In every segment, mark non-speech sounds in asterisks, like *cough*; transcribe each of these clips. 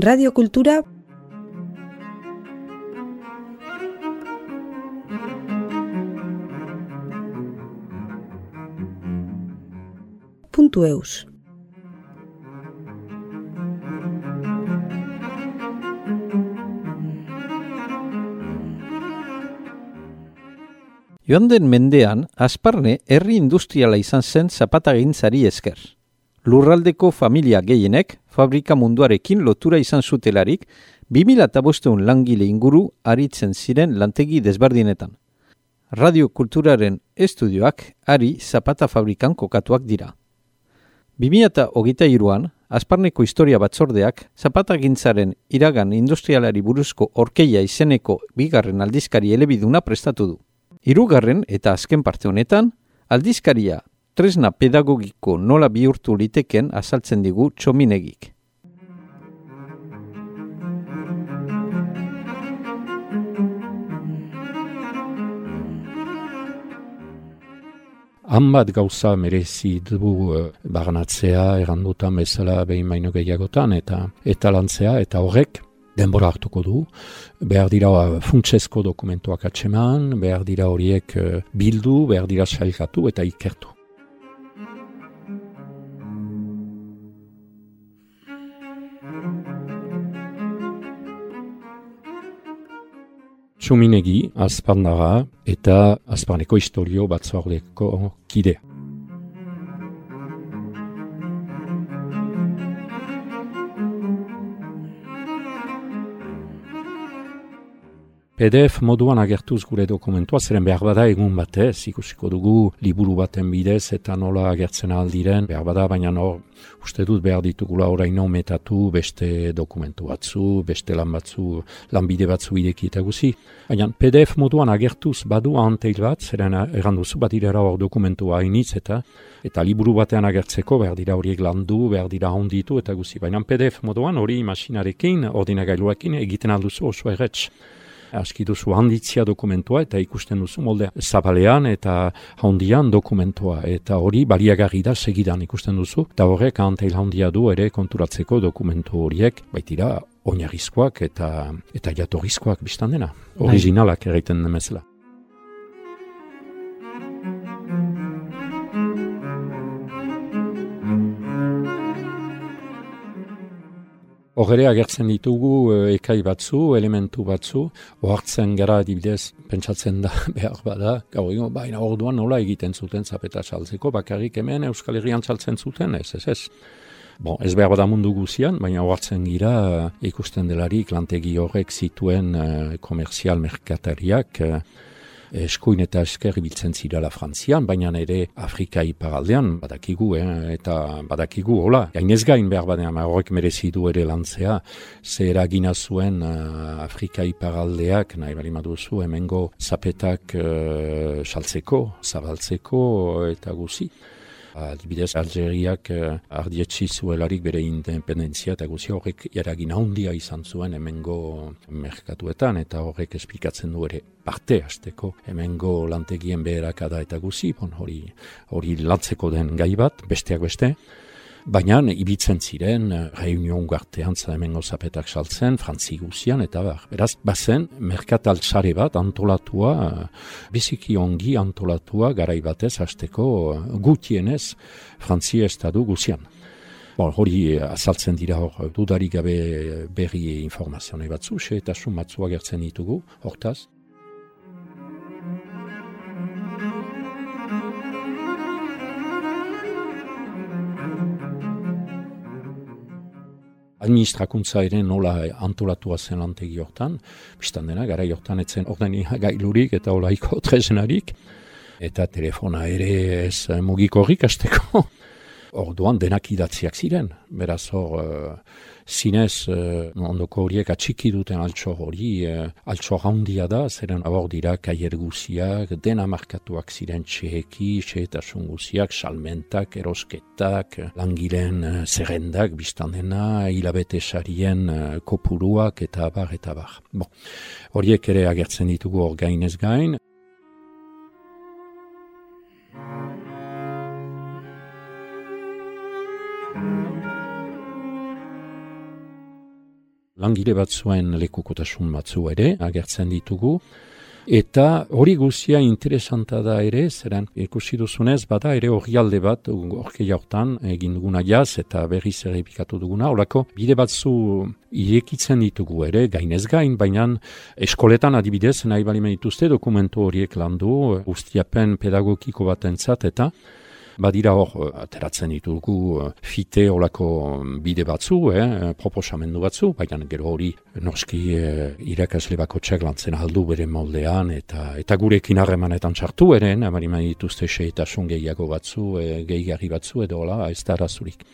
radiokultura puntu eus. Joan den mendean, Asparne herri industriala izan zen zapatagintzari esker. Lurraldeko familia gehienek, fabrika munduarekin lotura izan zutelarik, 2000 langile inguru aritzen ziren lantegi desbardinetan. Radio Kulturaren estudioak ari zapata fabrikan kokatuak dira. 2008an, Asparneko historia batzordeak, zapatagintzaren iragan industrialari buruzko orkeia izeneko bigarren aldizkari elebiduna prestatu du. Hirugarren eta azken parte honetan, aldizkaria tresna pedagogiko nola bihurtu liteken azaltzen digu txominegik. Han bat gauza merezi dugu uh, barnatzea, errandutan bezala behin baino gehiagotan, eta eta lantzea, eta horrek denbora hartuko du, behar dira uh, funtsezko dokumentuak atseman, behar dira horiek uh, bildu, behar dira sailkatu eta ikertu. Txuminegi, azparnara eta azparneko historio batzordeko kidea. PDF moduan agertuz gure dokumentua, zeren behar bada egun batez, ikusiko dugu liburu baten bidez eta nola agertzen aldiren, behar bada, baina nor, uste dut behar ditugula oraino metatu beste dokumentu batzu, beste lan batzu, lanbide batzu ideki eta guzi. Baina PDF moduan agertuz badu anteil bat, zeren erranduzu bat irera hor dokumentua hainitz eta eta liburu batean agertzeko behar dira horiek landu, behar dira honditu eta guzi. Baina PDF moduan hori masinarekin, ordinagailuakin egiten alduzu oso erretz aski duzu handitzia dokumentua eta ikusten duzu molde zabalean eta handian dokumentua eta hori baliagarri da segidan ikusten duzu eta horrek anteil handia du ere konturatzeko dokumentu horiek baitira oinarrizkoak eta eta jatorrizkoak biztan dena bai. originalak egiten demezela. Horre agertzen ditugu eh, ekai batzu, elementu batzu, ohartzen gara adibidez, pentsatzen da *laughs* behar bada, gau egon, baina orduan nola egiten zuten zapeta saltzeko, bakarrik hemen Euskal Herrian saltzen zuten, ez, ez, ez. Bon, ez behar bada mundu guzian, baina ohartzen gira ikusten delarik lantegi horrek zituen uh, komerzial merkatariak, uh, eskuin eta esker ibiltzen zirala Frantzian, baina ere Afrika iparaldean badakigu, eh, eta badakigu, hola, gainez gain behar badean, horrek merezi du ere lantzea, ze eragina zuen uh, Afrika iparaldeak, nahi bali maduzu, hemengo zapetak uh, saltzeko, zabaltzeko, eta guzi adibidez Algeriak uh, ardietsi zuelarik bere independentzia eta guzi horrek eragin handia izan zuen hemengo merkatuetan eta horrek esplikatzen du ere parte hasteko hemengo lantegien beherakada eta guzi, bon, hori, hori lantzeko den gai bat, besteak beste, Baina, ibitzen ziren, eh, reunion gartean hemengo zapetak saltzen, frantzi guzian, eta bar. Beraz, bazen, merkataltsare bat antolatua, eh, biziki ongi antolatua, garaibatez, hasteko eh, gutienez, frantzi estadu guzian. Bon, hori azaltzen dira hor, dudarik gabe berri informazionai batzu, eta sumatzua gertzen ditugu, hortaz. Administrakuntza ere nola antolatua zen lantegi hortan, biztan dena, gara hortan etzen ordeni gailurik eta olaiko trezenarik, eta telefona ere ez mugikorrik asteko. Orduan denak idatziak ziren, beraz hor, uh, zinez uh, ondoko horiek atxiki duten altxo hori, uh, altxo handia da, zeren abor dira kaier guziak, dena markatuak ziren txeheki, txehetasun guziak, salmentak, erosketak, langileen uh, zerrendak, biztan dena, hilabete sarien uh, kopuruak, eta bar, eta bar. Bon, horiek ere agertzen ditugu hor gainez gain, langile batzuen lekukotasun batzu ere agertzen ditugu. Eta hori guzia interesanta da ere, zeren ikusi duzunez, bada ere hori bat, orke jaurtan, egin duguna jaz eta berriz ere pikatu duguna, horako bide batzu irekitzen ditugu ere, gainez gain, baina eskoletan adibidez, nahi bali dituzte dokumentu horiek landu, ustiapen pedagogiko bat entzat, eta badira hor, eh, ateratzen ditugu eh, fite olako bide batzu, eh, proposamendu batzu, baina gero hori norski eh, irakasle bako txak lantzen aldu bere moldean, eta eta gurekin harremanetan txartu ere, namariman dituzte seitasun gehiago batzu, eh, gehigarri batzu, edo hola, ez da razurik.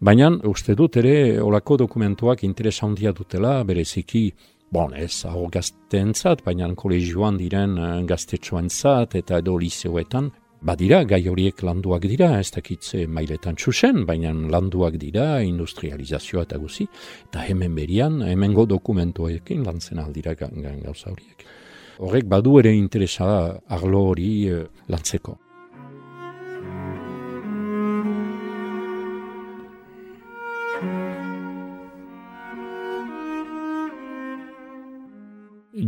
Baina, uste dut ere, olako dokumentuak interesa handia dutela, bereziki, Bon, ez, hau gazteentzat, baina kolegioan diren gaztetxoentzat eta edo liseoetan, Badira, gai horiek landuak dira, ez dakitze mailetan txusen, baina landuak dira, industrializazioa eta guzi, eta hemen berian, hemengo dokumentuekin lantzen aldira gauza horiek. Horrek badu ere interesa arlo hori uh, lantzeko.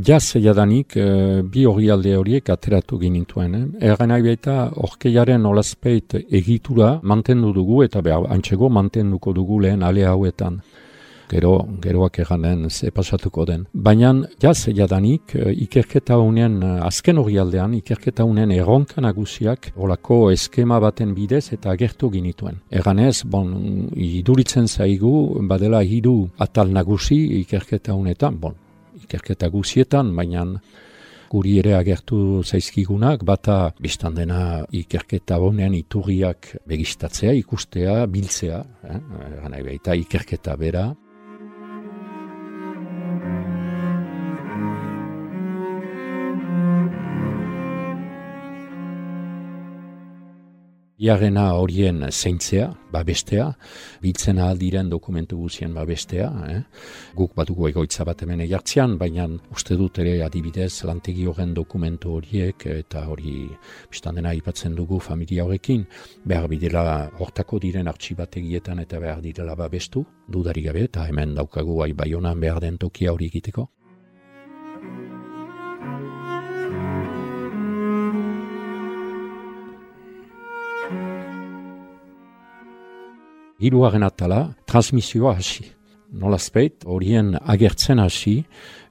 Jaz jadanik e, bi hori alde horiek ateratu ginituen. Eh? Erren nahi baita orkeiaren olazpeit egitura mantendu dugu eta behar antxego mantenduko dugu lehen ale hauetan. Gero, geroak eganen ze pasatuko den. Baina jaz jadanik e, ikerketa unen e, azken hori aldean, ikerketa unen erronka nagusiak olako eskema baten bidez eta agertu ginituen. Eganez, bon, iduritzen zaigu, badela hiru atal nagusi ikerketa unetan, bon, ikerketa guzietan, baina guri ere agertu zaizkigunak, bata biztan dena ikerketa honean iturriak begistatzea, ikustea, biltzea, eh? eta ikerketa bera, Iarena horien zeintzea, babestea, biltzen aldiren dokumentu guzien babestea, eh? guk batuko egoitza bat hemen egartzean, baina uste dut ere adibidez lantegi horren dokumentu horiek eta hori biztan dena ipatzen dugu familia horrekin, behar bidela hortako diren artxibategietan eta behar direla babestu, dudari gabe eta hemen daukagu ai baionan behar den tokia hori egiteko. Hiruaren atala, transmisioa hasi. Nola speit, horien agertzen hasi,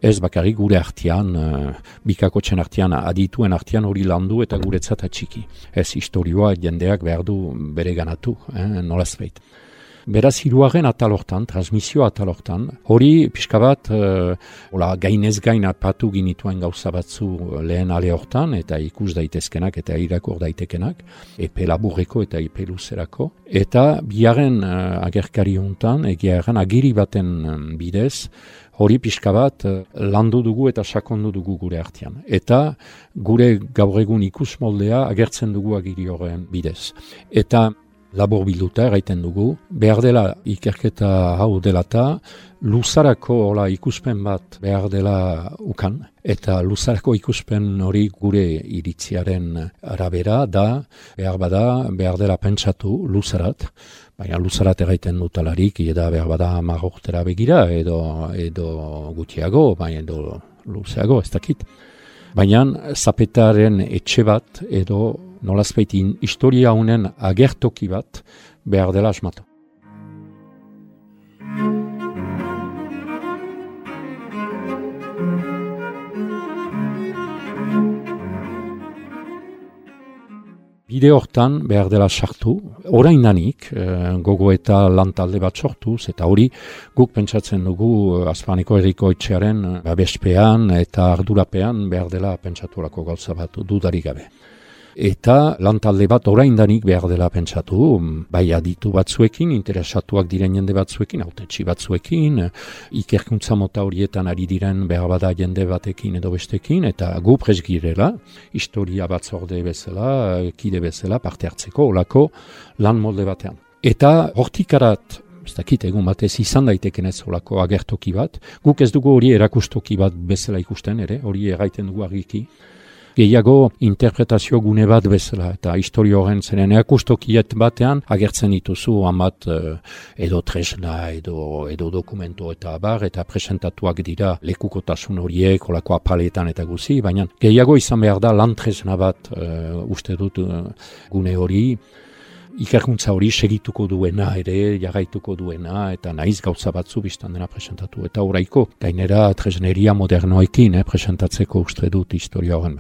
ez bakarrik gure artian, uh, bikakotzen artian, adituen artian hori landu eta guretzat atxiki. Ez historioa jendeak behar du bere ganatu, eh, nola speit. Beraz, hiruaren atalortan, transmisio atalortan, hori pixka bat, uh, gainez gain apatu ginituen gauza batzu lehen ale hortan, eta ikus daitezkenak eta irakor daitekenak, epe laburreko eta epe luzerako. Eta biaren uh, agerkari hontan, egia erran, agiri baten bidez, hori pixka bat landu dugu eta sakondu dugu gure artean. Eta gure gaur egun ikus moldea agertzen dugu agiri horren bidez. Eta labor bilduta erraiten dugu, behar dela ikerketa hau delata, luzarako hola ikuspen bat behar dela ukan, eta luzarako ikuspen hori gure iritziaren arabera da, behar bada, behar dela pentsatu luzarat, baina luzarat erraiten dutalarik, eda behar bada marroktera begira, edo, edo gutiago, baina edo luzeago, ez dakit. Baina zapetaren etxe bat edo nolazpeitin historia honen agertoki bat behar dela asmatu. Bide hortan behar dela sartu, orain danik, eh, gogo eta lantalde bat sortuz, eta hori guk pentsatzen dugu eh, Azpaneko erriko etxearen eh, babespean eta ardurapean behar dela pentsaturako gauza bat dudarik gabe eta lantalde bat oraindanik behar dela pentsatu, bai aditu batzuekin, interesatuak diren jende batzuekin, autetxi batzuekin, ikerkuntza mota horietan ari diren behar bada jende batekin edo bestekin, eta gu presgirela, historia batzorde bezala, kide bezala, parte hartzeko, olako lan molde batean. Eta hortikarat, ez dakit egun batez izan daiteken ez olako agertoki bat, guk ez dugu hori erakustoki bat bezala ikusten ere, hori erraiten dugu argiki, gehiago interpretazio gune bat bezala, eta historio horren zenen eakustokiet batean agertzen dituzu amat uh, edo tresna, edo, edo dokumento eta bar, eta presentatuak dira lekukotasun horiek, olako apaletan eta guzi, baina gehiago izan behar da lan tresna bat uh, uste dut gune hori, ikerkuntza hori segituko duena ere, jarraituko duena, eta naiz gauza batzu biztan dena presentatu. Eta oraiko, gainera tresneria modernoekin eh, presentatzeko uste dut historia horren.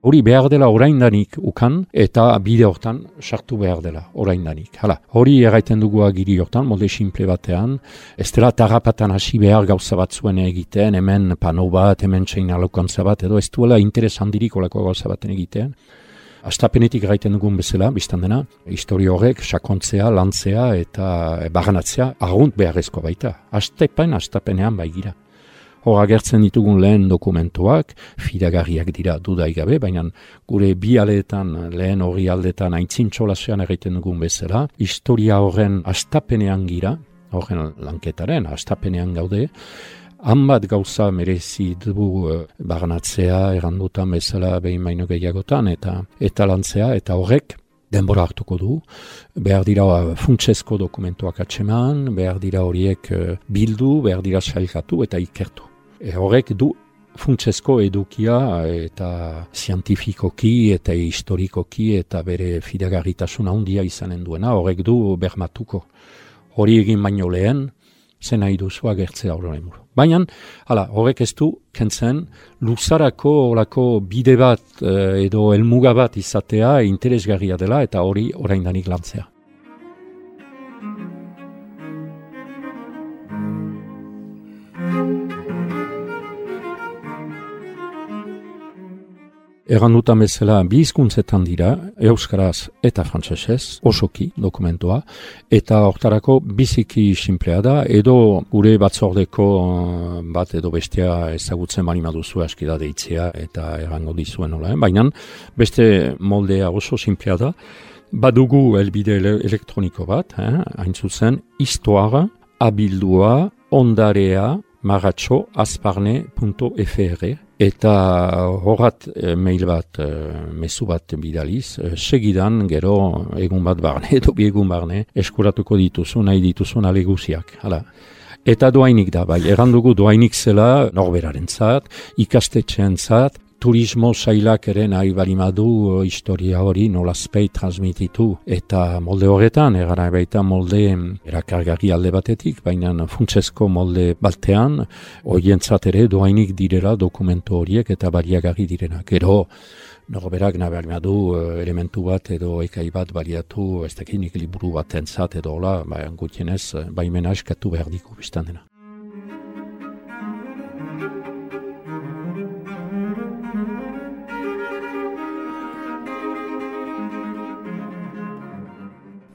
Hori behar dela oraindanik ukan eta bide hortan sartu behar dela oraindanik. Hala, hori erraiten dugu agiri hortan, molde simple batean, ez dela tarrapatan hasi behar gauza bat zuen egiten, hemen pano bat, hemen txain alokantza bat, edo ez duela interes handirik olako gauza baten egiten. Astapenetik gaiten dugun bezala, biztan dena, histori horrek, sakontzea, lantzea eta baganatzea, argunt beharrezko baita. Astepen, astapenean baigira. Hor agertzen ditugun lehen dokumentuak, fidagarriak dira dudaigabe, baina gure bi aletan, lehen hori aldetan, aintzin txolasean egiten dugun bezala, historia horren astapenean gira, horren lanketaren astapenean gaude, han bat gauza merezi dugu uh, barnatzea, errandutan bezala behin baino gehiagotan, eta eta lantzea, eta horrek, denbora hartuko du, behar dira uh, funtsezko dokumentuak atseman, behar dira horiek uh, bildu, behar dira sailkatu eta ikertu. E, horrek du funtsezko edukia eta zientifikoki eta historikoki eta bere fidagarritasun handia izanen duena, horrek du bermatuko. Hori egin baino lehen, zen nahi duzu agertzea horren Baina, hala, horrek ez du, kentzen, luzarako horako bide bat eh, edo elmuga bat izatea interesgarria dela eta hori oraindanik lantzea. Egan dutan bezala, bi izkuntzetan dira, euskaraz eta frantsesez osoki dokumentua, eta hortarako biziki simplea da, edo gure batzordeko eh, bat edo bestea ezagutzen bani maduzu aski da deitzea eta egango dizuen nola, eh? baina beste moldea oso simplea da, badugu elbide elektroniko bat, eh? hain zuzen, istoara, abildua, ondarea, maratxo, azparne.fr, Eta horrat e, mail bat, e, mezu bat bidaliz, e, segidan gero egun bat barne, *laughs* edo egun barne, eskuratuko dituzu, nahi dituzu aleguziak. Hala. Eta doainik da, bai, errandugu doainik zela norberaren zat, ikastetxean zat, turismo sailak ere nahi balimadu historia hori nolazpei transmititu eta molde horretan, egara baita molde erakargarri alde batetik, baina funtsezko molde baltean, hoientzat ere doainik direla dokumentu horiek eta baliagarri direna. Gero, Norberak nahi du uh, elementu bat edo ekai bat baliatu ez dakinik liburu bat entzat edo hola, bai, gutienez, uh, baimena eskatu behar diku biztan dena.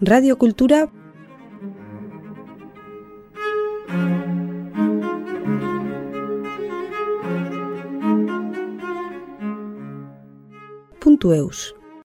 Radio Cultura. Eus.